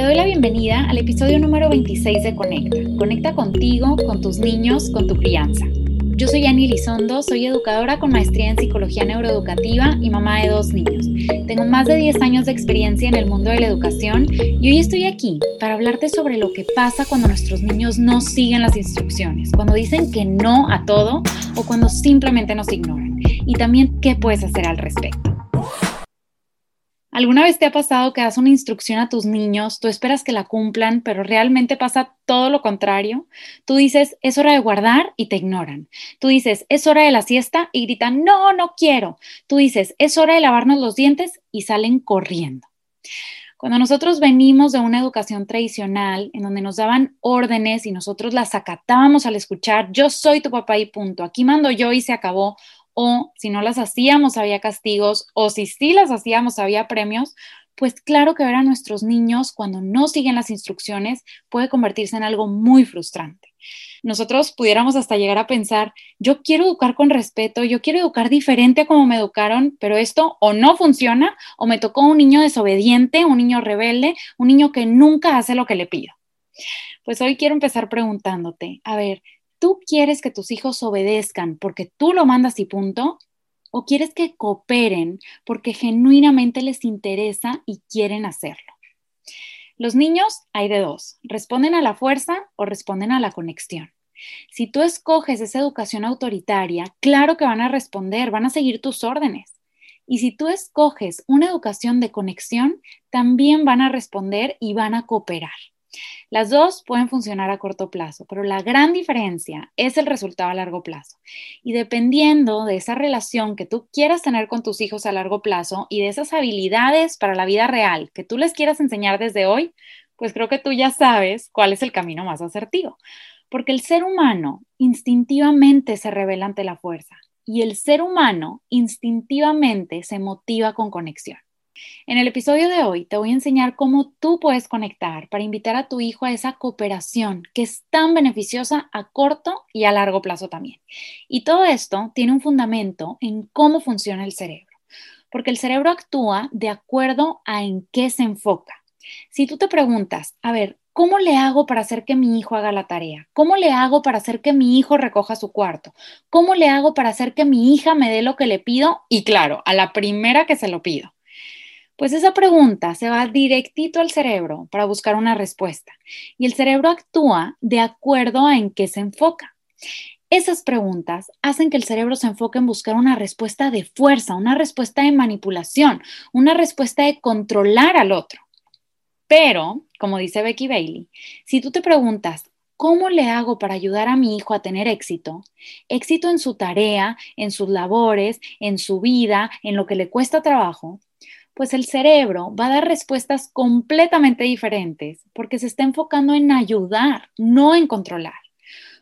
Te doy la bienvenida al episodio número 26 de Conecta. Conecta contigo, con tus niños, con tu crianza. Yo soy Annie Lizondo, soy educadora con maestría en psicología neuroeducativa y mamá de dos niños. Tengo más de 10 años de experiencia en el mundo de la educación y hoy estoy aquí para hablarte sobre lo que pasa cuando nuestros niños no siguen las instrucciones, cuando dicen que no a todo o cuando simplemente nos ignoran. Y también qué puedes hacer al respecto. ¿Alguna vez te ha pasado que das una instrucción a tus niños, tú esperas que la cumplan, pero realmente pasa todo lo contrario? Tú dices, es hora de guardar y te ignoran. Tú dices, es hora de la siesta y gritan, no, no quiero. Tú dices, es hora de lavarnos los dientes y salen corriendo. Cuando nosotros venimos de una educación tradicional en donde nos daban órdenes y nosotros las acatábamos al escuchar, yo soy tu papá y punto, aquí mando yo y se acabó, o si no las hacíamos había castigos, o si sí las hacíamos había premios, pues claro que ver a nuestros niños cuando no siguen las instrucciones puede convertirse en algo muy frustrante. Nosotros pudiéramos hasta llegar a pensar, yo quiero educar con respeto, yo quiero educar diferente a como me educaron, pero esto o no funciona o me tocó un niño desobediente, un niño rebelde, un niño que nunca hace lo que le pido. Pues hoy quiero empezar preguntándote, a ver, ¿Tú quieres que tus hijos obedezcan porque tú lo mandas y punto? ¿O quieres que cooperen porque genuinamente les interesa y quieren hacerlo? Los niños hay de dos, responden a la fuerza o responden a la conexión. Si tú escoges esa educación autoritaria, claro que van a responder, van a seguir tus órdenes. Y si tú escoges una educación de conexión, también van a responder y van a cooperar. Las dos pueden funcionar a corto plazo, pero la gran diferencia es el resultado a largo plazo. Y dependiendo de esa relación que tú quieras tener con tus hijos a largo plazo y de esas habilidades para la vida real que tú les quieras enseñar desde hoy, pues creo que tú ya sabes cuál es el camino más asertivo. Porque el ser humano instintivamente se revela ante la fuerza y el ser humano instintivamente se motiva con conexión. En el episodio de hoy te voy a enseñar cómo tú puedes conectar para invitar a tu hijo a esa cooperación que es tan beneficiosa a corto y a largo plazo también. Y todo esto tiene un fundamento en cómo funciona el cerebro, porque el cerebro actúa de acuerdo a en qué se enfoca. Si tú te preguntas, a ver, ¿cómo le hago para hacer que mi hijo haga la tarea? ¿Cómo le hago para hacer que mi hijo recoja su cuarto? ¿Cómo le hago para hacer que mi hija me dé lo que le pido? Y claro, a la primera que se lo pido. Pues esa pregunta se va directito al cerebro para buscar una respuesta y el cerebro actúa de acuerdo a en qué se enfoca. Esas preguntas hacen que el cerebro se enfoque en buscar una respuesta de fuerza, una respuesta de manipulación, una respuesta de controlar al otro. Pero, como dice Becky Bailey, si tú te preguntas, ¿cómo le hago para ayudar a mi hijo a tener éxito? Éxito en su tarea, en sus labores, en su vida, en lo que le cuesta trabajo pues el cerebro va a dar respuestas completamente diferentes porque se está enfocando en ayudar, no en controlar.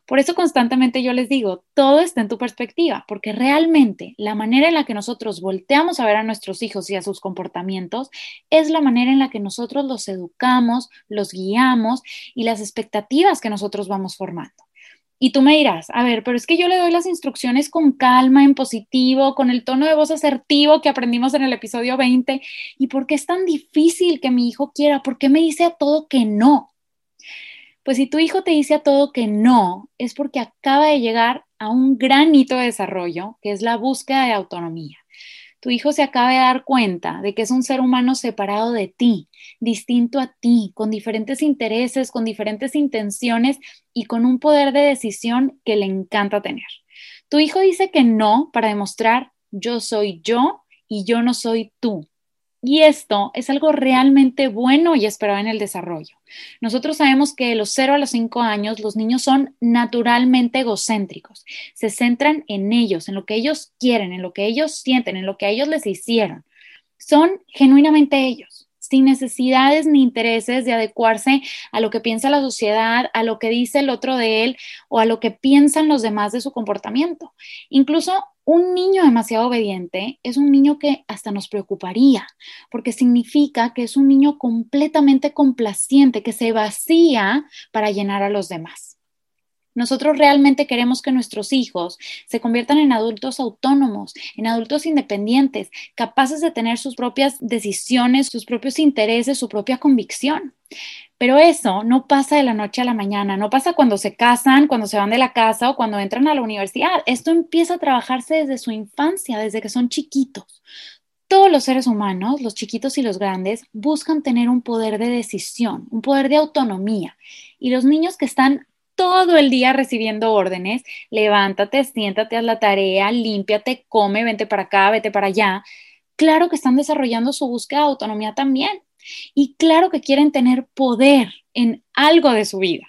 Por eso constantemente yo les digo, todo está en tu perspectiva, porque realmente la manera en la que nosotros volteamos a ver a nuestros hijos y a sus comportamientos es la manera en la que nosotros los educamos, los guiamos y las expectativas que nosotros vamos formando. Y tú me dirás, a ver, pero es que yo le doy las instrucciones con calma, en positivo, con el tono de voz asertivo que aprendimos en el episodio 20. ¿Y por qué es tan difícil que mi hijo quiera? ¿Por qué me dice a todo que no? Pues si tu hijo te dice a todo que no, es porque acaba de llegar a un gran hito de desarrollo, que es la búsqueda de autonomía tu hijo se acaba de dar cuenta de que es un ser humano separado de ti, distinto a ti, con diferentes intereses, con diferentes intenciones y con un poder de decisión que le encanta tener. Tu hijo dice que no para demostrar yo soy yo y yo no soy tú. Y esto es algo realmente bueno y esperado en el desarrollo. Nosotros sabemos que de los 0 a los 5 años los niños son naturalmente egocéntricos. Se centran en ellos, en lo que ellos quieren, en lo que ellos sienten, en lo que a ellos les hicieron. Son genuinamente ellos sin necesidades ni intereses de adecuarse a lo que piensa la sociedad, a lo que dice el otro de él o a lo que piensan los demás de su comportamiento. Incluso un niño demasiado obediente es un niño que hasta nos preocuparía, porque significa que es un niño completamente complaciente, que se vacía para llenar a los demás. Nosotros realmente queremos que nuestros hijos se conviertan en adultos autónomos, en adultos independientes, capaces de tener sus propias decisiones, sus propios intereses, su propia convicción. Pero eso no pasa de la noche a la mañana, no pasa cuando se casan, cuando se van de la casa o cuando entran a la universidad. Esto empieza a trabajarse desde su infancia, desde que son chiquitos. Todos los seres humanos, los chiquitos y los grandes, buscan tener un poder de decisión, un poder de autonomía. Y los niños que están todo el día recibiendo órdenes, levántate, siéntate, haz la tarea, límpiate, come, vente para acá, vete para allá. Claro que están desarrollando su búsqueda de autonomía también. Y claro que quieren tener poder en algo de su vida.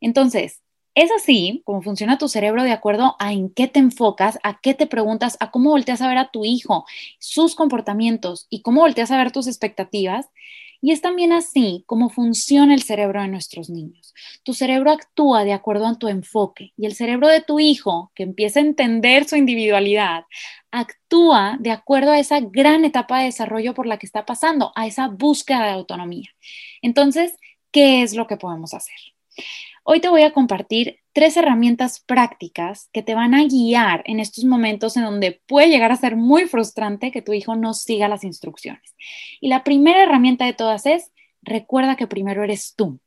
Entonces, es así como funciona tu cerebro de acuerdo a en qué te enfocas, a qué te preguntas, a cómo volteas a ver a tu hijo, sus comportamientos y cómo volteas a ver tus expectativas. Y es también así como funciona el cerebro de nuestros niños. Tu cerebro actúa de acuerdo a tu enfoque y el cerebro de tu hijo, que empieza a entender su individualidad, actúa de acuerdo a esa gran etapa de desarrollo por la que está pasando, a esa búsqueda de autonomía. Entonces, ¿qué es lo que podemos hacer? Hoy te voy a compartir tres herramientas prácticas que te van a guiar en estos momentos en donde puede llegar a ser muy frustrante que tu hijo no siga las instrucciones. Y la primera herramienta de todas es, recuerda que primero eres tú.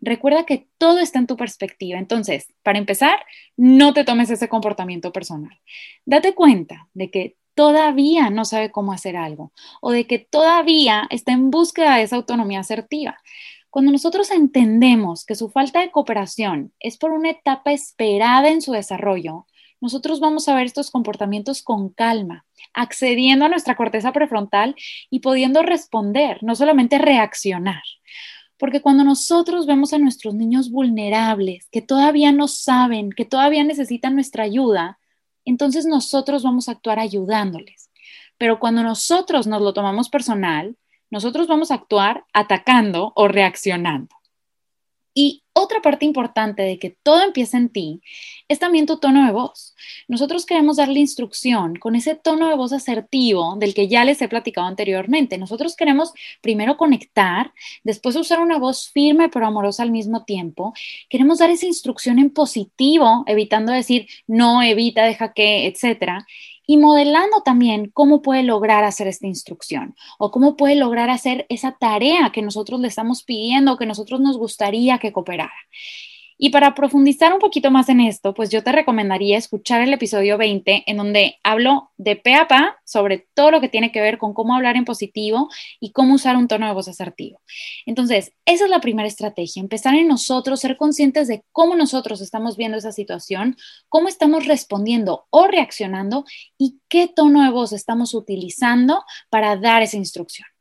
Recuerda que todo está en tu perspectiva. Entonces, para empezar, no te tomes ese comportamiento personal. Date cuenta de que todavía no sabe cómo hacer algo o de que todavía está en búsqueda de esa autonomía asertiva. Cuando nosotros entendemos que su falta de cooperación es por una etapa esperada en su desarrollo, nosotros vamos a ver estos comportamientos con calma, accediendo a nuestra corteza prefrontal y pudiendo responder, no solamente reaccionar. Porque cuando nosotros vemos a nuestros niños vulnerables, que todavía no saben, que todavía necesitan nuestra ayuda, entonces nosotros vamos a actuar ayudándoles. Pero cuando nosotros nos lo tomamos personal, nosotros vamos a actuar atacando o reaccionando. Y otra parte importante de que todo empieza en ti es también tu tono de voz. Nosotros queremos darle instrucción con ese tono de voz asertivo del que ya les he platicado anteriormente. Nosotros queremos primero conectar, después usar una voz firme pero amorosa al mismo tiempo. Queremos dar esa instrucción en positivo, evitando decir no, evita, deja que, etcétera y modelando también cómo puede lograr hacer esta instrucción o cómo puede lograr hacer esa tarea que nosotros le estamos pidiendo que nosotros nos gustaría que cooperara. Y para profundizar un poquito más en esto, pues yo te recomendaría escuchar el episodio 20 en donde hablo de pe a pa sobre todo lo que tiene que ver con cómo hablar en positivo y cómo usar un tono de voz asertivo. Entonces, esa es la primera estrategia, empezar en nosotros, ser conscientes de cómo nosotros estamos viendo esa situación, cómo estamos respondiendo o reaccionando y qué tono de voz estamos utilizando para dar esa instrucción.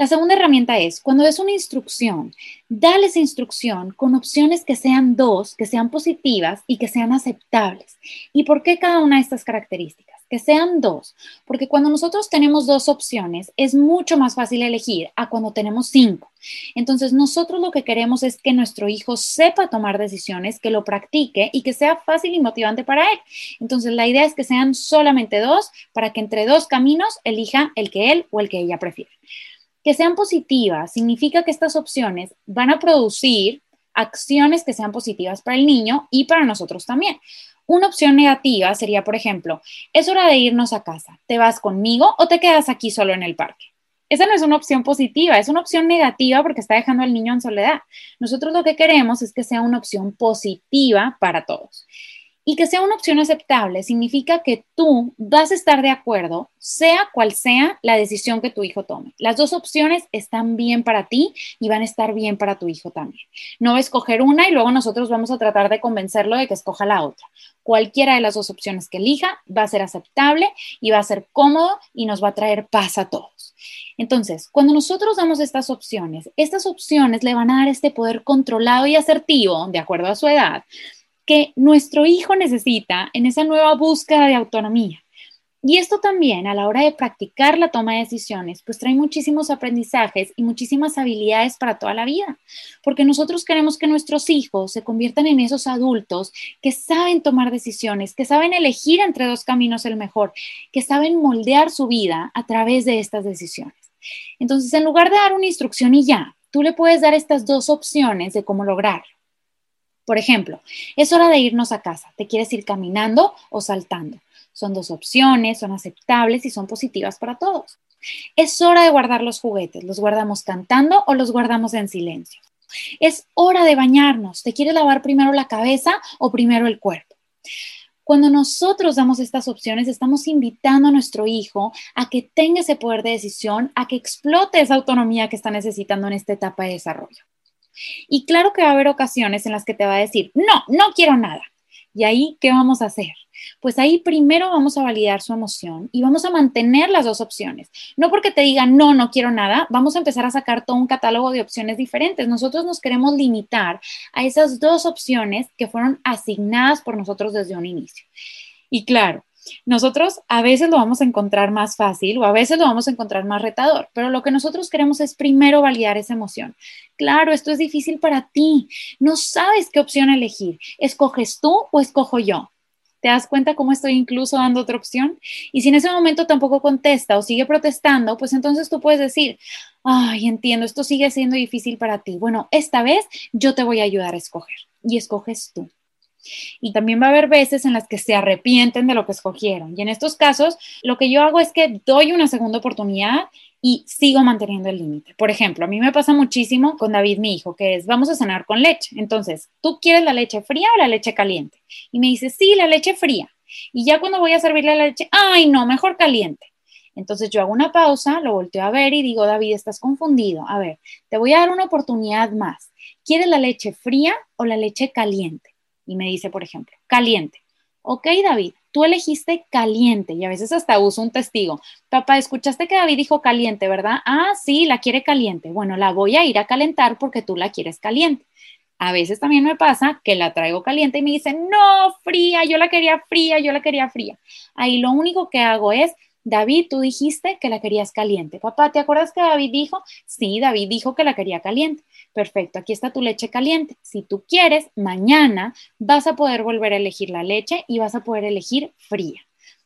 La segunda herramienta es, cuando es una instrucción, dale esa instrucción con opciones que sean dos, que sean positivas y que sean aceptables. ¿Y por qué cada una de estas características? Que sean dos, porque cuando nosotros tenemos dos opciones es mucho más fácil elegir a cuando tenemos cinco. Entonces nosotros lo que queremos es que nuestro hijo sepa tomar decisiones, que lo practique y que sea fácil y motivante para él. Entonces la idea es que sean solamente dos para que entre dos caminos elija el que él o el que ella prefiere que sean positivas significa que estas opciones van a producir acciones que sean positivas para el niño y para nosotros también. Una opción negativa sería, por ejemplo, es hora de irnos a casa, ¿te vas conmigo o te quedas aquí solo en el parque? Esa no es una opción positiva, es una opción negativa porque está dejando al niño en soledad. Nosotros lo que queremos es que sea una opción positiva para todos. Y que sea una opción aceptable significa que tú vas a estar de acuerdo, sea cual sea la decisión que tu hijo tome. Las dos opciones están bien para ti y van a estar bien para tu hijo también. No escoger una y luego nosotros vamos a tratar de convencerlo de que escoja la otra. Cualquiera de las dos opciones que elija va a ser aceptable y va a ser cómodo y nos va a traer paz a todos. Entonces, cuando nosotros damos estas opciones, estas opciones le van a dar este poder controlado y asertivo, de acuerdo a su edad, que nuestro hijo necesita en esa nueva búsqueda de autonomía. Y esto también a la hora de practicar la toma de decisiones, pues trae muchísimos aprendizajes y muchísimas habilidades para toda la vida, porque nosotros queremos que nuestros hijos se conviertan en esos adultos que saben tomar decisiones, que saben elegir entre dos caminos el mejor, que saben moldear su vida a través de estas decisiones. Entonces, en lugar de dar una instrucción y ya, tú le puedes dar estas dos opciones de cómo lograrlo. Por ejemplo, es hora de irnos a casa. ¿Te quieres ir caminando o saltando? Son dos opciones, son aceptables y son positivas para todos. Es hora de guardar los juguetes. ¿Los guardamos cantando o los guardamos en silencio? Es hora de bañarnos. ¿Te quieres lavar primero la cabeza o primero el cuerpo? Cuando nosotros damos estas opciones, estamos invitando a nuestro hijo a que tenga ese poder de decisión, a que explote esa autonomía que está necesitando en esta etapa de desarrollo. Y claro que va a haber ocasiones en las que te va a decir, no, no quiero nada. Y ahí, ¿qué vamos a hacer? Pues ahí primero vamos a validar su emoción y vamos a mantener las dos opciones. No porque te diga no, no quiero nada, vamos a empezar a sacar todo un catálogo de opciones diferentes. Nosotros nos queremos limitar a esas dos opciones que fueron asignadas por nosotros desde un inicio. Y claro, nosotros a veces lo vamos a encontrar más fácil o a veces lo vamos a encontrar más retador, pero lo que nosotros queremos es primero validar esa emoción. Claro, esto es difícil para ti. No sabes qué opción elegir. ¿Escoges tú o escojo yo? ¿Te das cuenta cómo estoy incluso dando otra opción? Y si en ese momento tampoco contesta o sigue protestando, pues entonces tú puedes decir, ay, entiendo, esto sigue siendo difícil para ti. Bueno, esta vez yo te voy a ayudar a escoger y escoges tú. Y también va a haber veces en las que se arrepienten de lo que escogieron. Y en estos casos, lo que yo hago es que doy una segunda oportunidad y sigo manteniendo el límite. Por ejemplo, a mí me pasa muchísimo con David, mi hijo, que es, vamos a cenar con leche. Entonces, ¿tú quieres la leche fría o la leche caliente? Y me dice, sí, la leche fría. Y ya cuando voy a servirle la leche, ay, no, mejor caliente. Entonces yo hago una pausa, lo volteo a ver y digo, David, estás confundido. A ver, te voy a dar una oportunidad más. ¿Quieres la leche fría o la leche caliente? Y me dice, por ejemplo, caliente. Ok, David, tú elegiste caliente y a veces hasta uso un testigo. Papá, escuchaste que David dijo caliente, ¿verdad? Ah, sí, la quiere caliente. Bueno, la voy a ir a calentar porque tú la quieres caliente. A veces también me pasa que la traigo caliente y me dicen, no, fría, yo la quería fría, yo la quería fría. Ahí lo único que hago es, David, tú dijiste que la querías caliente. Papá, ¿te acuerdas que David dijo? Sí, David dijo que la quería caliente. Perfecto, aquí está tu leche caliente. Si tú quieres, mañana vas a poder volver a elegir la leche y vas a poder elegir fría.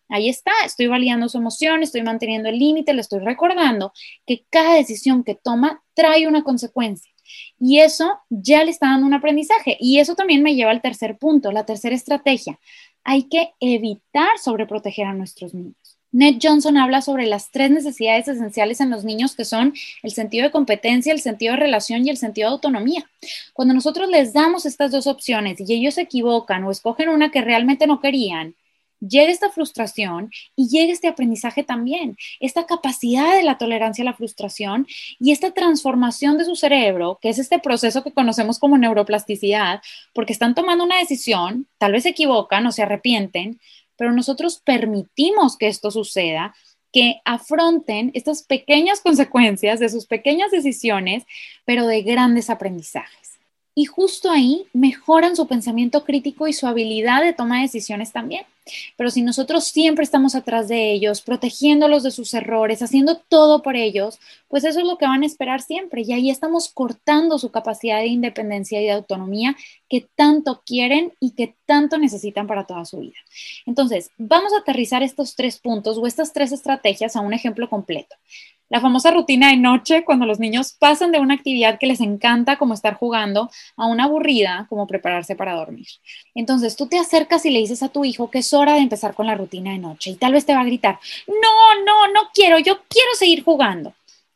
Ahí está, estoy validando su emoción, estoy manteniendo el límite, le estoy recordando que cada decisión que toma trae una consecuencia. Y eso ya le está dando un aprendizaje. Y eso también me lleva al tercer punto, la tercera estrategia. Hay que evitar sobreproteger a nuestros niños. Ned Johnson habla sobre las tres necesidades esenciales en los niños que son el sentido de competencia, el sentido de relación y el sentido de autonomía. Cuando nosotros les damos estas dos opciones y ellos se equivocan o escogen una que realmente no querían, llega esta frustración y llega este aprendizaje también, esta capacidad de la tolerancia a la frustración y esta transformación de su cerebro, que es este proceso que conocemos como neuroplasticidad, porque están tomando una decisión, tal vez se equivocan o se arrepienten, pero nosotros permitimos que esto suceda, que afronten estas pequeñas consecuencias de sus pequeñas decisiones, pero de grandes aprendizajes. Y justo ahí mejoran su pensamiento crítico y su habilidad de toma de decisiones también. Pero si nosotros siempre estamos atrás de ellos, protegiéndolos de sus errores, haciendo todo por ellos, pues eso es lo que van a esperar siempre. Y ahí estamos cortando su capacidad de independencia y de autonomía que tanto quieren y que tanto necesitan para toda su vida. Entonces, vamos a aterrizar estos tres puntos o estas tres estrategias a un ejemplo completo. La famosa rutina de noche, cuando los niños pasan de una actividad que les encanta, como estar jugando, a una aburrida, como prepararse para dormir. Entonces tú te acercas y le dices a tu hijo que es hora de empezar con la rutina de noche y tal vez te va a gritar, no, no, no quiero, yo quiero seguir jugando.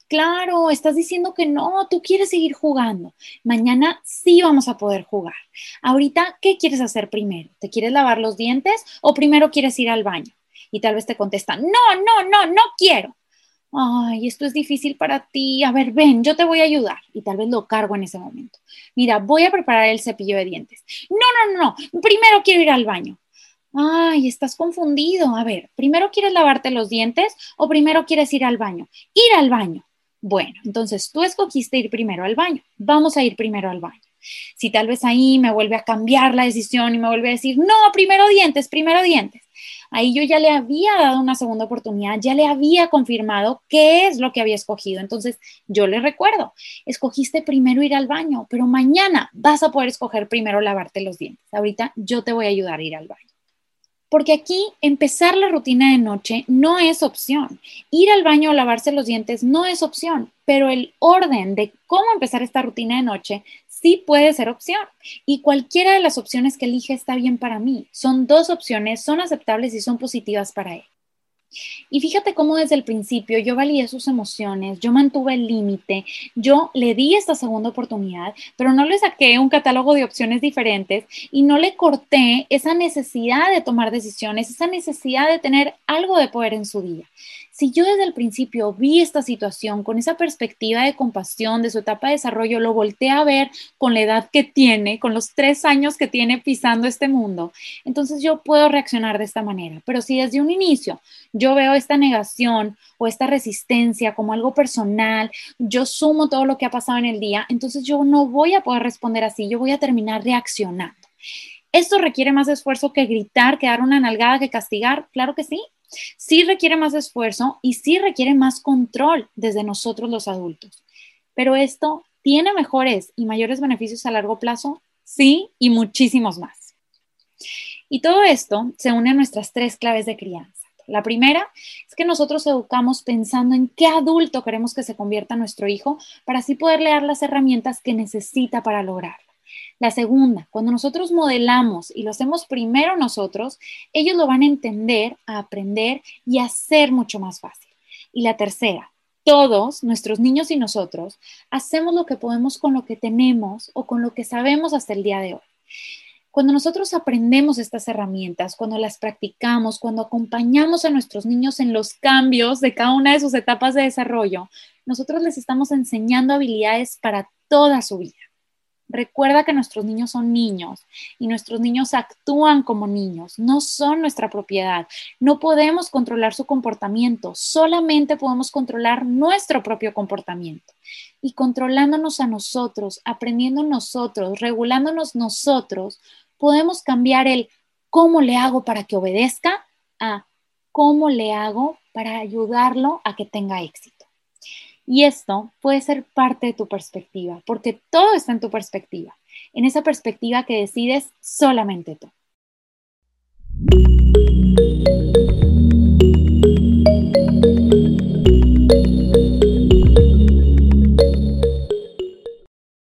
Claro, estás diciendo que no, tú quieres seguir jugando. Mañana sí vamos a poder jugar. Ahorita, ¿qué quieres hacer primero? ¿Te quieres lavar los dientes o primero quieres ir al baño? Y tal vez te contesta, no, no, no, no quiero ay, esto es difícil para ti, a ver, ven, yo te voy a ayudar. Y tal vez lo cargo en ese momento. Mira, voy a preparar el cepillo de dientes. No, no, no, no, primero quiero ir al baño. Ay, estás confundido. A ver, ¿primero quieres lavarte los dientes o primero quieres ir al baño? Ir al baño. Bueno, entonces tú escogiste ir primero al baño. Vamos a ir primero al baño. Si tal vez ahí me vuelve a cambiar la decisión y me vuelve a decir, no, primero dientes, primero dientes ahí yo ya le había dado una segunda oportunidad, ya le había confirmado qué es lo que había escogido. Entonces, yo le recuerdo, escogiste primero ir al baño, pero mañana vas a poder escoger primero lavarte los dientes. Ahorita yo te voy a ayudar a ir al baño. Porque aquí empezar la rutina de noche no es opción. Ir al baño o lavarse los dientes no es opción, pero el orden de cómo empezar esta rutina de noche sí puede ser opción. Y cualquiera de las opciones que elige está bien para mí. Son dos opciones, son aceptables y son positivas para él. Y fíjate cómo desde el principio yo validé sus emociones, yo mantuve el límite, yo le di esta segunda oportunidad, pero no le saqué un catálogo de opciones diferentes y no le corté esa necesidad de tomar decisiones, esa necesidad de tener algo de poder en su día. Si yo desde el principio vi esta situación con esa perspectiva de compasión de su etapa de desarrollo, lo volteé a ver con la edad que tiene, con los tres años que tiene pisando este mundo, entonces yo puedo reaccionar de esta manera. Pero si desde un inicio yo veo esta negación o esta resistencia como algo personal, yo sumo todo lo que ha pasado en el día, entonces yo no voy a poder responder así, yo voy a terminar reaccionando. ¿Esto requiere más esfuerzo que gritar, que dar una nalgada, que castigar? Claro que sí, Sí requiere más esfuerzo y sí requiere más control desde nosotros los adultos. Pero esto tiene mejores y mayores beneficios a largo plazo, sí, y muchísimos más. Y todo esto se une a nuestras tres claves de crianza. La primera es que nosotros educamos pensando en qué adulto queremos que se convierta nuestro hijo para así poderle dar las herramientas que necesita para lograrlo. La segunda, cuando nosotros modelamos y lo hacemos primero nosotros, ellos lo van a entender, a aprender y a hacer mucho más fácil. Y la tercera, todos, nuestros niños y nosotros, hacemos lo que podemos con lo que tenemos o con lo que sabemos hasta el día de hoy. Cuando nosotros aprendemos estas herramientas, cuando las practicamos, cuando acompañamos a nuestros niños en los cambios de cada una de sus etapas de desarrollo, nosotros les estamos enseñando habilidades para toda su vida. Recuerda que nuestros niños son niños y nuestros niños actúan como niños, no son nuestra propiedad. No podemos controlar su comportamiento, solamente podemos controlar nuestro propio comportamiento. Y controlándonos a nosotros, aprendiendo nosotros, regulándonos nosotros, podemos cambiar el cómo le hago para que obedezca a cómo le hago para ayudarlo a que tenga éxito. Y esto puede ser parte de tu perspectiva, porque todo está en tu perspectiva, en esa perspectiva que decides solamente tú.